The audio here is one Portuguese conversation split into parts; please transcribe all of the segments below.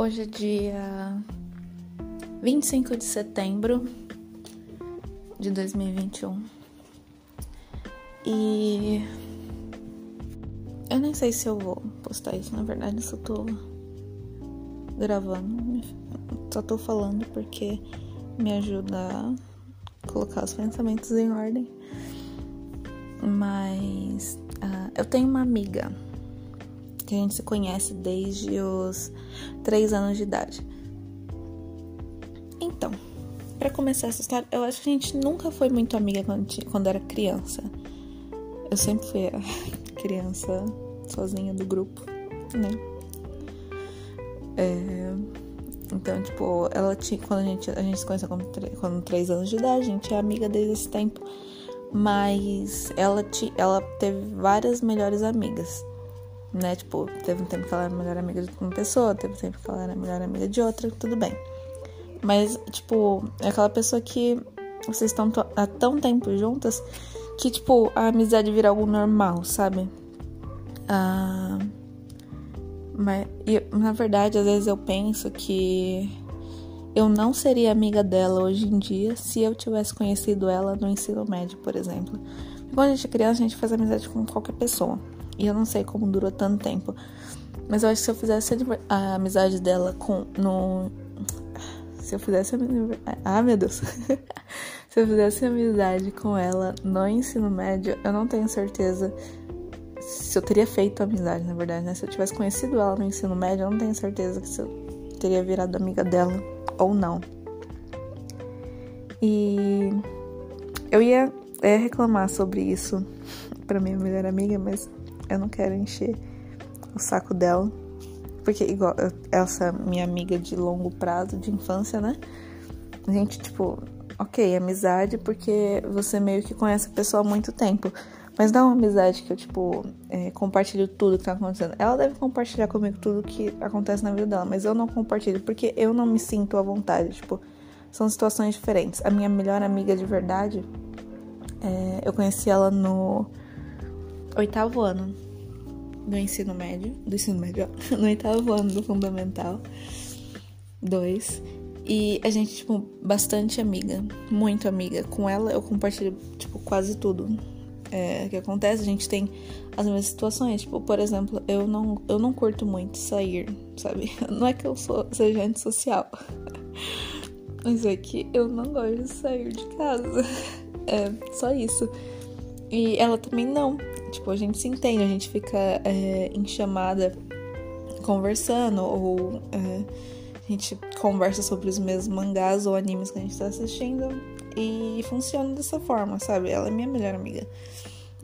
Hoje é dia 25 de setembro de 2021 e eu nem sei se eu vou postar isso, na verdade, eu só tô gravando, só tô falando porque me ajuda a colocar os pensamentos em ordem. Mas uh, eu tenho uma amiga que a gente se conhece desde os três anos de idade. Então, para começar essa história, eu acho que a gente nunca foi muito amiga quando, quando era criança. Eu sempre fui a criança sozinha do grupo, né? É, então, tipo, ela tinha. Quando a gente, a gente se conheceu com, com três anos de idade, a gente é amiga desde esse tempo. Mas ela, ti, ela teve várias melhores amigas né? Tipo, teve um tempo que ela era melhor amiga de uma pessoa, teve um tempo que ela era melhor amiga de outra, tudo bem. Mas, tipo, é aquela pessoa que vocês estão há tão tempo juntas que, tipo, a amizade vira algo normal, sabe? Ah, mas, na verdade, às vezes eu penso que eu não seria amiga dela hoje em dia se eu tivesse conhecido ela no ensino médio, por exemplo. Quando a gente é criança, a gente faz amizade com qualquer pessoa. E eu não sei como durou tanto tempo. Mas eu acho que se eu fizesse a amizade dela com. No, se eu fizesse a. Ah, meu Deus. se eu fizesse amizade com ela no ensino médio, eu não tenho certeza se eu teria feito amizade, na verdade, né? Se eu tivesse conhecido ela no ensino médio, eu não tenho certeza se eu teria virado amiga dela ou não. E eu ia é, reclamar sobre isso para minha melhor amiga, mas eu não quero encher o saco dela. Porque, igual, essa minha amiga de longo prazo, de infância, né? A gente, tipo, ok, amizade porque você meio que conhece a pessoa há muito tempo. Mas não é uma amizade que eu, tipo, é, compartilho tudo que tá acontecendo. Ela deve compartilhar comigo tudo que acontece na vida dela, mas eu não compartilho porque eu não me sinto à vontade. Tipo, são situações diferentes. A minha melhor amiga de verdade, é, eu conheci ela no oitavo ano do ensino médio, do ensino médio, no oitavo ano do fundamental 2. E a gente, tipo, bastante amiga, muito amiga. Com ela eu compartilho, tipo, quase tudo é, que acontece. A gente tem as mesmas situações. Tipo, por exemplo, eu não, eu não curto muito sair, sabe? Não é que eu sou, seja antissocial. Mas é que eu não gosto de sair de casa. É só isso. E ela também não. Tipo, a gente se entende, a gente fica é, em chamada conversando, ou é, a gente conversa sobre os mesmos mangás ou animes que a gente tá assistindo. E funciona dessa forma, sabe? Ela é minha melhor amiga.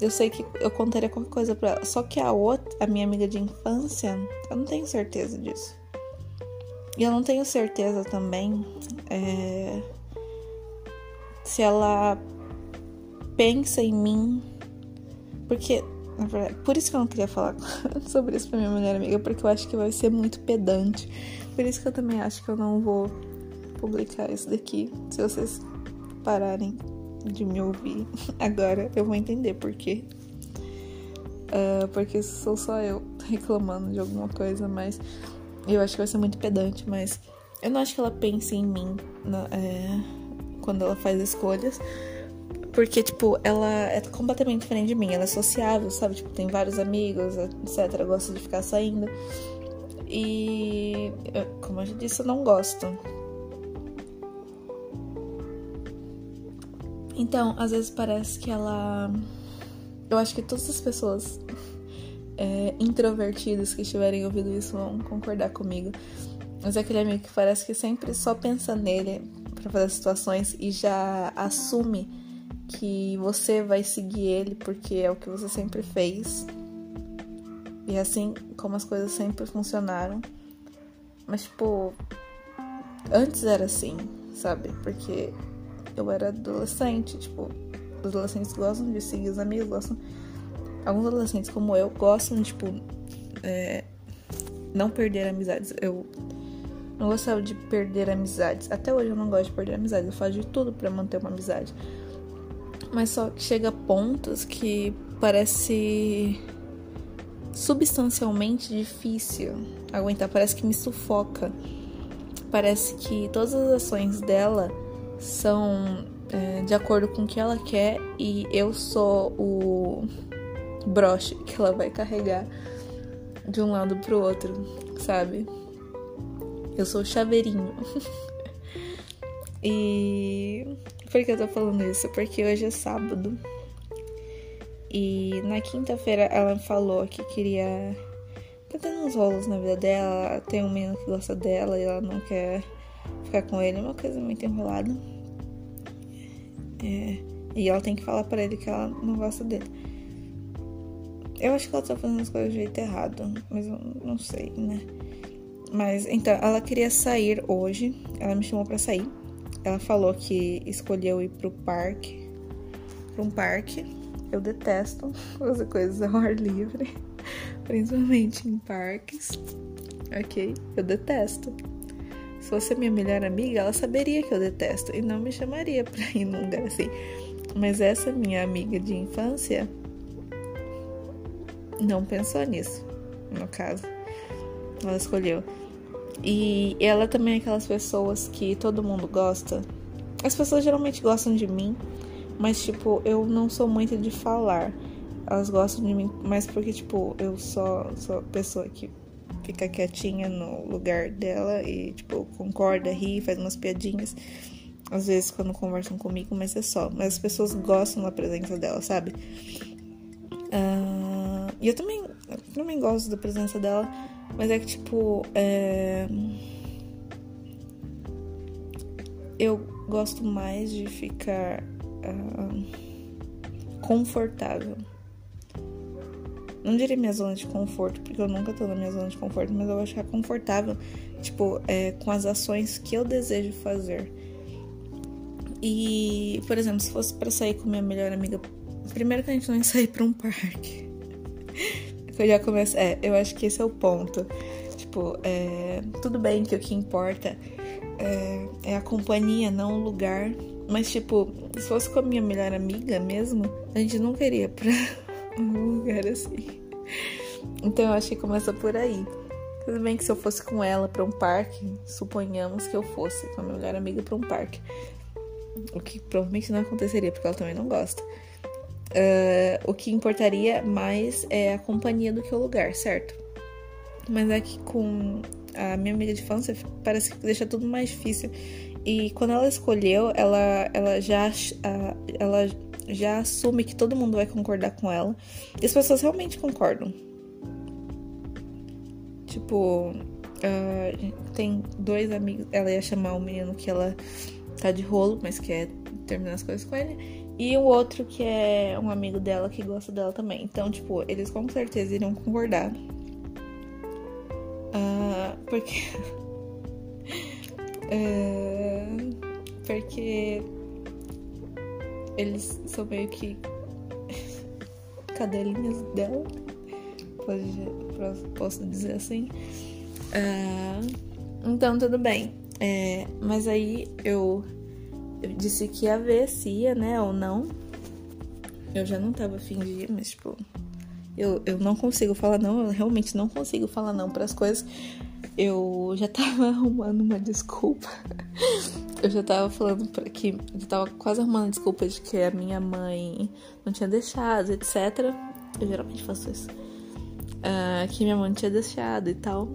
Eu sei que eu contaria qualquer coisa pra ela. Só que a outra, a minha amiga de infância, eu não tenho certeza disso. E eu não tenho certeza também é, se ela pensa em mim porque, na verdade, por isso que eu não queria falar sobre isso pra minha melhor amiga, porque eu acho que vai ser muito pedante. Por isso que eu também acho que eu não vou publicar isso daqui. Se vocês pararem de me ouvir agora, eu vou entender por quê. Uh, porque sou só eu reclamando de alguma coisa, mas eu acho que vai ser muito pedante, mas eu não acho que ela pense em mim na, é, quando ela faz escolhas. Porque, tipo, ela é completamente diferente de mim. Ela é sociável, sabe? Tipo, tem vários amigos, etc. Gosta de ficar saindo. E, como eu já disse, eu não gosto. Então, às vezes parece que ela. Eu acho que todas as pessoas é, introvertidas que estiverem ouvindo isso vão concordar comigo. Mas é aquele amigo que parece que sempre só pensa nele para fazer situações e já assume que você vai seguir ele porque é o que você sempre fez. E é assim como as coisas sempre funcionaram. Mas, tipo, antes era assim, sabe? Porque eu era adolescente, tipo, os adolescentes gostam de seguir os amigos, gostam. Alguns adolescentes, como eu, gostam tipo, é, não perder amizades. Eu não gostava de perder amizades. Até hoje eu não gosto de perder amizades. Eu faço de tudo para manter uma amizade. Mas só que chega a pontos que parece substancialmente difícil aguentar. Parece que me sufoca. Parece que todas as ações dela são é, de acordo com o que ela quer e eu sou o broche que ela vai carregar de um lado pro outro, sabe? Eu sou o chaveirinho. e por que eu tô falando isso? Porque hoje é sábado. E na quinta-feira ela falou que queria. Tá tendo uns rolos na vida dela. Tem um menino que gosta dela e ela não quer ficar com ele. Uma coisa muito enrolada. É, e ela tem que falar para ele que ela não gosta dele. Eu acho que ela tá fazendo as coisas do jeito errado, mas eu não sei, né? Mas então, ela queria sair hoje. Ela me chamou para sair. Ela falou que escolheu ir pro parque. Pra um parque. Eu detesto fazer coisas ao ar livre. Principalmente em parques. Ok? Eu detesto. Se fosse minha melhor amiga, ela saberia que eu detesto e não me chamaria pra ir num lugar assim. Mas essa minha amiga de infância não pensou nisso, no caso. Ela escolheu. E ela também é aquelas pessoas que todo mundo gosta. As pessoas geralmente gostam de mim, mas tipo, eu não sou muito de falar. Elas gostam de mim, mas porque tipo, eu só sou a pessoa que fica quietinha no lugar dela e tipo, concorda, ri, faz umas piadinhas. Às vezes quando conversam comigo, mas é só. Mas as pessoas gostam da presença dela, sabe? Uh, e eu também, eu também gosto da presença dela mas é que, tipo, é... eu gosto mais de ficar uh, confortável. Não diria minha zona de conforto, porque eu nunca tô na minha zona de conforto, mas eu vou ficar confortável, tipo, é, com as ações que eu desejo fazer. E, por exemplo, se fosse para sair com minha melhor amiga, primeiro que a gente não ia sair pra um parque eu já começo. É, eu acho que esse é o ponto. Tipo, é, tudo bem que o que importa é, é a companhia, não o lugar. Mas, tipo, se fosse com a minha melhor amiga mesmo, a gente não queria pra um lugar assim. Então eu acho que começa por aí. Tudo bem que se eu fosse com ela para um parque, suponhamos que eu fosse com a minha melhor amiga para um parque. O que provavelmente não aconteceria, porque ela também não gosta. Uh, o que importaria mais é a companhia do que o lugar, certo? Mas é que com a minha amiga de infância parece que deixa tudo mais difícil. E quando ela escolheu, ela, ela, já, ela já assume que todo mundo vai concordar com ela. E as pessoas realmente concordam. Tipo, uh, tem dois amigos. Ela ia chamar o menino que ela tá de rolo, mas quer terminar as coisas com ele. E o outro que é um amigo dela que gosta dela também. Então, tipo, eles com certeza iriam concordar. Uh, porque. uh, porque. Eles são meio que. cadelinhas dela. Pode, posso dizer assim. Uh, então, tudo bem. É, mas aí eu eu disse que ia ver se ia, né, ou não. Eu já não tava afim de ir, mas, tipo, eu, eu não consigo falar não, eu realmente não consigo falar não para as coisas. Eu já tava arrumando uma desculpa. Eu já tava falando para que. Eu tava quase arrumando desculpa de que a minha mãe não tinha deixado, etc. Eu geralmente faço isso. Uh, que minha mãe não tinha deixado e tal.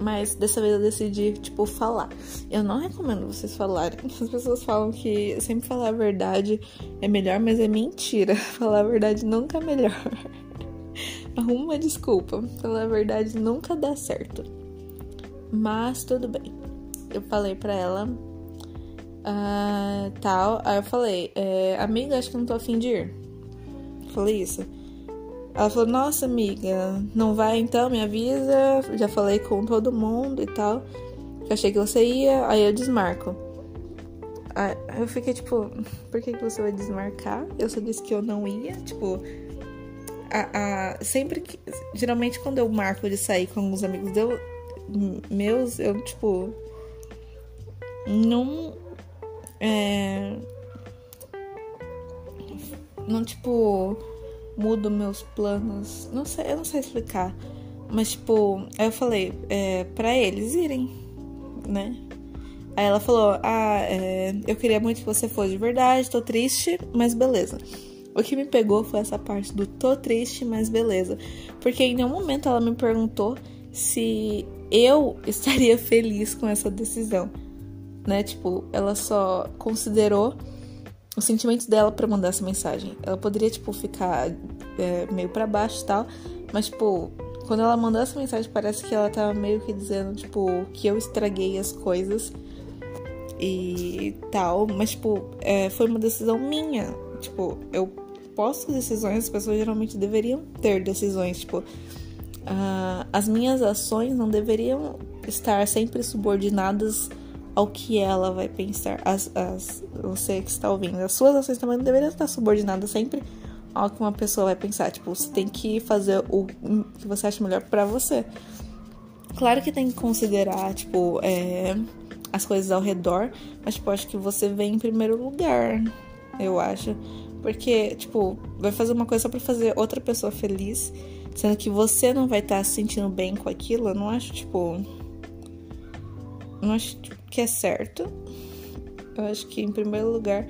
Mas dessa vez eu decidi, tipo, falar. Eu não recomendo vocês falarem. As pessoas falam que sempre falar a verdade é melhor, mas é mentira. Falar a verdade nunca é melhor. Arruma uma desculpa. Falar a verdade nunca dá certo. Mas tudo bem. Eu falei pra ela. Uh, tal. Aí eu falei, é, amiga, acho que não tô afim de ir. Falei isso. Ela falou: Nossa, amiga, não vai então? Me avisa. Já falei com todo mundo e tal. achei que você ia, aí eu desmarco. Aí eu fiquei tipo: Por que, que você vai desmarcar? Eu só disse que eu não ia. Tipo, a, a, sempre que. Geralmente, quando eu marco de sair com alguns amigos eu, meus, eu tipo. Não. É. Não, tipo mudo meus planos. Não sei, eu não sei explicar. Mas, tipo, eu falei, é, pra eles irem, né? Aí ela falou: Ah, é, eu queria muito que você fosse de verdade, tô triste, mas beleza. O que me pegou foi essa parte do tô triste, mas beleza. Porque em nenhum momento ela me perguntou se eu estaria feliz com essa decisão, né? Tipo, ela só considerou os sentimentos dela para mandar essa mensagem. Ela poderia, tipo, ficar é, meio para baixo e tal, mas, tipo, quando ela mandou essa mensagem, parece que ela tava meio que dizendo, tipo, que eu estraguei as coisas e tal, mas, tipo, é, foi uma decisão minha. Tipo, eu posso decisões, as pessoas geralmente deveriam ter decisões, tipo, uh, as minhas ações não deveriam estar sempre subordinadas ao que ela vai pensar. As, as, você que está ouvindo, as suas ações também não deveriam estar subordinadas sempre ao que uma pessoa vai pensar. Tipo, você tem que fazer o que você acha melhor para você. Claro que tem que considerar, tipo, é, as coisas ao redor, mas, tipo, acho que você vem em primeiro lugar, eu acho. Porque, tipo, vai fazer uma coisa só pra fazer outra pessoa feliz, sendo que você não vai estar tá se sentindo bem com aquilo, eu não acho, tipo. Não acho que é certo. Eu acho que, em primeiro lugar.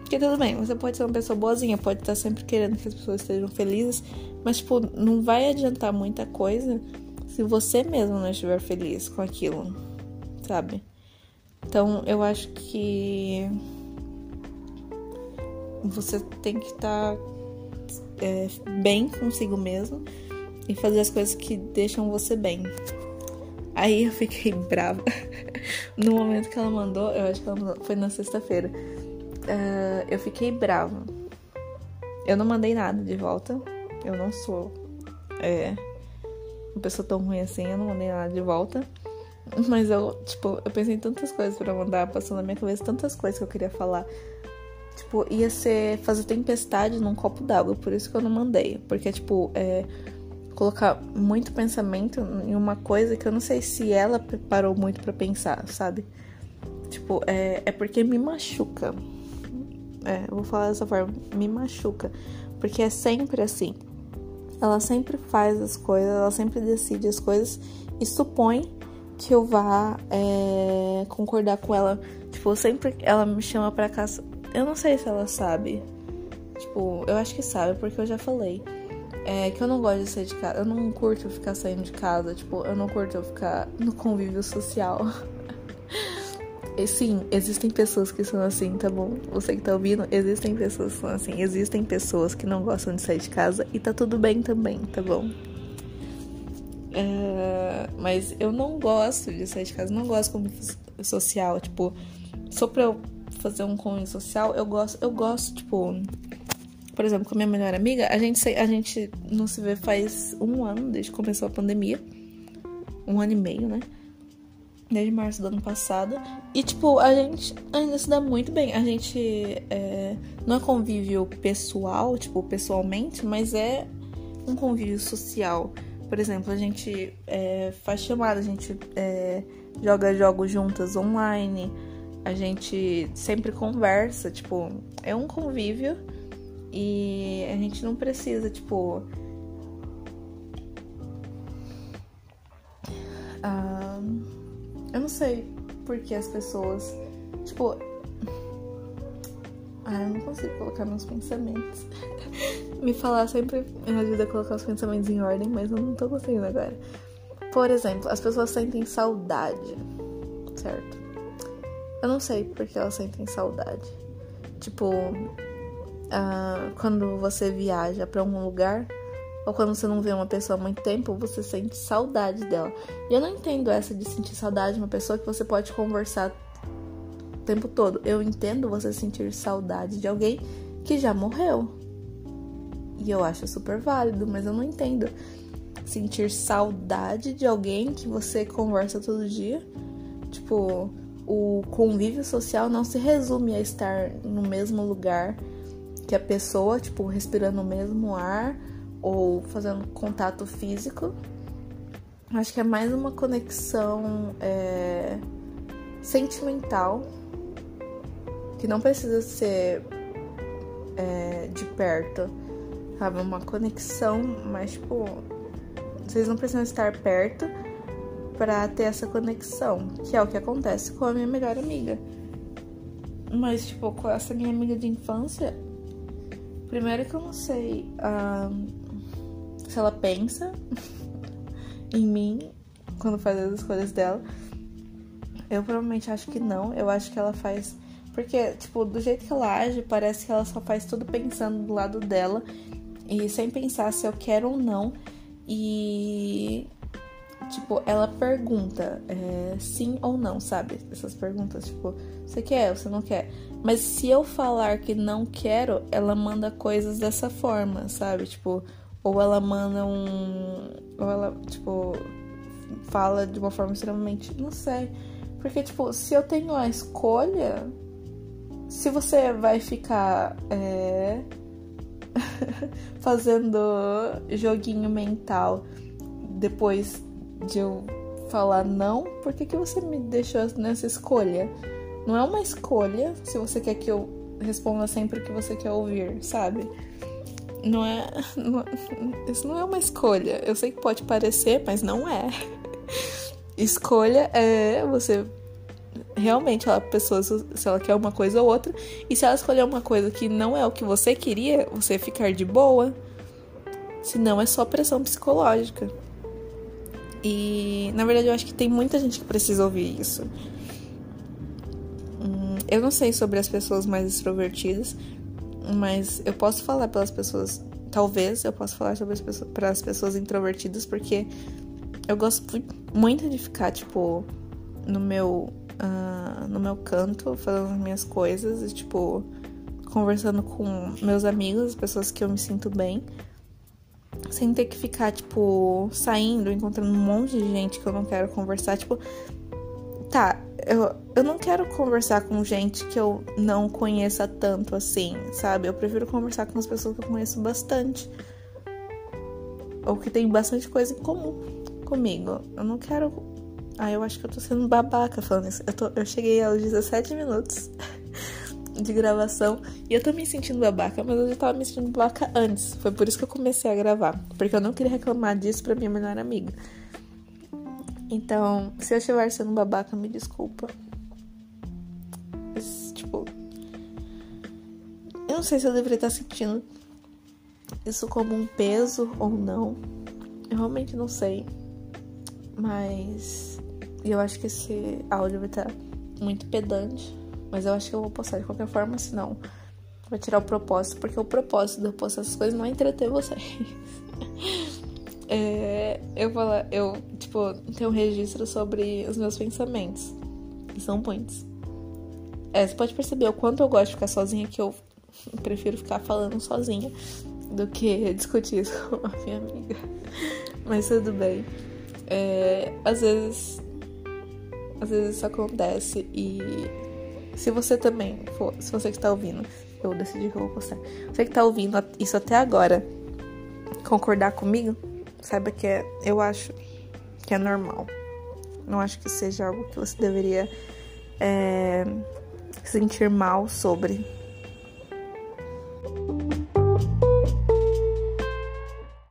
Porque tudo bem, você pode ser uma pessoa boazinha, pode estar sempre querendo que as pessoas estejam felizes, mas, tipo, não vai adiantar muita coisa se você mesmo não estiver feliz com aquilo sabe? Então eu acho que você tem que estar tá, é, bem consigo mesmo e fazer as coisas que deixam você bem. Aí eu fiquei brava. no momento que ela mandou, eu acho que ela mandou, foi na sexta-feira. Uh, eu fiquei brava. Eu não mandei nada de volta. Eu não sou é, uma pessoa tão ruim assim, eu não mandei nada de volta. Mas eu, tipo, eu pensei em tantas coisas para mandar, passou na minha cabeça tantas coisas que eu queria falar. Tipo, ia ser fazer tempestade num copo d'água, por isso que eu não mandei. Porque, tipo, é, colocar muito pensamento em uma coisa que eu não sei se ela preparou muito para pensar, sabe? Tipo, é, é porque me machuca. É, eu vou falar dessa forma, me machuca. Porque é sempre assim. Ela sempre faz as coisas, ela sempre decide as coisas e supõe que eu vá é, concordar com ela. Tipo, sempre ela me chama pra casa. Eu não sei se ela sabe. Tipo, eu acho que sabe, porque eu já falei. É que eu não gosto de sair de casa. Eu não curto ficar saindo de casa. Tipo, eu não curto ficar no convívio social. E sim, existem pessoas que são assim, tá bom? Você que tá ouvindo, existem pessoas que são assim. Existem pessoas que não gostam de sair de casa e tá tudo bem também, tá bom? Uh, mas eu não gosto de sair de casa, não gosto como social, tipo, só pra eu fazer um convívio social, eu gosto, eu gosto, tipo, por exemplo, com a minha melhor amiga, a gente, a gente não se vê faz um ano desde que começou a pandemia. Um ano e meio, né? Desde março do ano passado. E, tipo, a gente ainda se dá muito bem. A gente é, não é convívio pessoal, tipo, pessoalmente, mas é um convívio social. Por exemplo, a gente é, faz chamada, a gente é, joga jogos juntas online, a gente sempre conversa, tipo, é um convívio e a gente não precisa, tipo. Uh, eu não sei por que as pessoas. Tipo, ah, eu não consigo colocar meus pensamentos. Me falar sempre me ajuda a colocar os pensamentos em ordem, mas eu não tô conseguindo agora. Por exemplo, as pessoas sentem saudade, certo? Eu não sei porque elas sentem saudade. Tipo, uh, quando você viaja para algum lugar, ou quando você não vê uma pessoa há muito tempo, você sente saudade dela. E eu não entendo essa de sentir saudade de uma pessoa que você pode conversar o tempo todo. Eu entendo você sentir saudade de alguém que já morreu. E eu acho super válido, mas eu não entendo sentir saudade de alguém que você conversa todo dia. Tipo, o convívio social não se resume a estar no mesmo lugar que a pessoa, tipo, respirando o mesmo ar ou fazendo contato físico. Acho que é mais uma conexão é, sentimental que não precisa ser é, de perto, sabe? Uma conexão, mas, tipo, vocês não precisam estar perto para ter essa conexão, que é o que acontece com a minha melhor amiga. Mas, tipo, com essa minha amiga de infância, primeiro que eu não sei uh, se ela pensa em mim quando faz as escolhas dela. Eu provavelmente acho que não. Eu acho que ela faz. Porque, tipo, do jeito que ela age, parece que ela só faz tudo pensando do lado dela e sem pensar se eu quero ou não. E tipo, ela pergunta é, sim ou não, sabe? Essas perguntas, tipo, você quer você não quer? Mas se eu falar que não quero, ela manda coisas dessa forma, sabe? Tipo, ou ela manda um. Ou ela, tipo, fala de uma forma extremamente. Não sei. Porque, tipo, se eu tenho a escolha. Se você vai ficar. É, fazendo joguinho mental depois de eu falar não, por que, que você me deixou nessa escolha? Não é uma escolha se você quer que eu responda sempre o que você quer ouvir, sabe? Não é, não, é, isso não é uma escolha. Eu sei que pode parecer, mas não é. Escolha é você realmente a pessoa se ela quer uma coisa ou outra e se ela escolher uma coisa que não é o que você queria, você ficar de boa. Senão é só pressão psicológica. E na verdade eu acho que tem muita gente que precisa ouvir isso. Hum, eu não sei sobre as pessoas mais extrovertidas, mas eu posso falar pelas pessoas. Talvez eu possa falar sobre as pessoas, para as pessoas introvertidas, porque eu gosto muito de ficar, tipo, no meu, uh, no meu canto, fazendo as minhas coisas e, tipo, conversando com meus amigos, pessoas que eu me sinto bem sem ter que ficar, tipo, saindo, encontrando um monte de gente que eu não quero conversar. Tipo, tá, eu, eu não quero conversar com gente que eu não conheça tanto assim, sabe? Eu prefiro conversar com as pessoas que eu conheço bastante. Ou que tem bastante coisa em comum comigo. Eu não quero. Ah, eu acho que eu tô sendo babaca falando isso. Eu, tô, eu cheguei aos 17 minutos. de gravação. E eu tô me sentindo babaca, mas eu já tava me sentindo babaca antes. Foi por isso que eu comecei a gravar. Porque eu não queria reclamar disso pra minha melhor amiga. Então, se eu estiver sendo babaca, me desculpa. Mas, tipo. Eu não sei se eu deveria estar sentindo isso como um peso ou não. Eu realmente não sei. Mas. Eu acho que esse áudio vai estar muito pedante. Mas eu acho que eu vou postar de qualquer forma, senão vai tirar o propósito, porque o propósito de eu postar essas coisas não é entreter vocês. é, eu vou lá, eu, tipo, tenho um registro sobre os meus pensamentos. Que são muitos. É, você pode perceber o quanto eu gosto de ficar sozinha, que eu prefiro ficar falando sozinha do que discutir isso com a minha amiga. Mas tudo bem. É, às vezes. Às vezes isso acontece e se você também for, se você que está ouvindo, eu decidi que eu vou postar. Você que está ouvindo isso até agora, concordar comigo, saiba que é, eu acho que é normal. Não acho que seja algo que você deveria é, sentir mal sobre.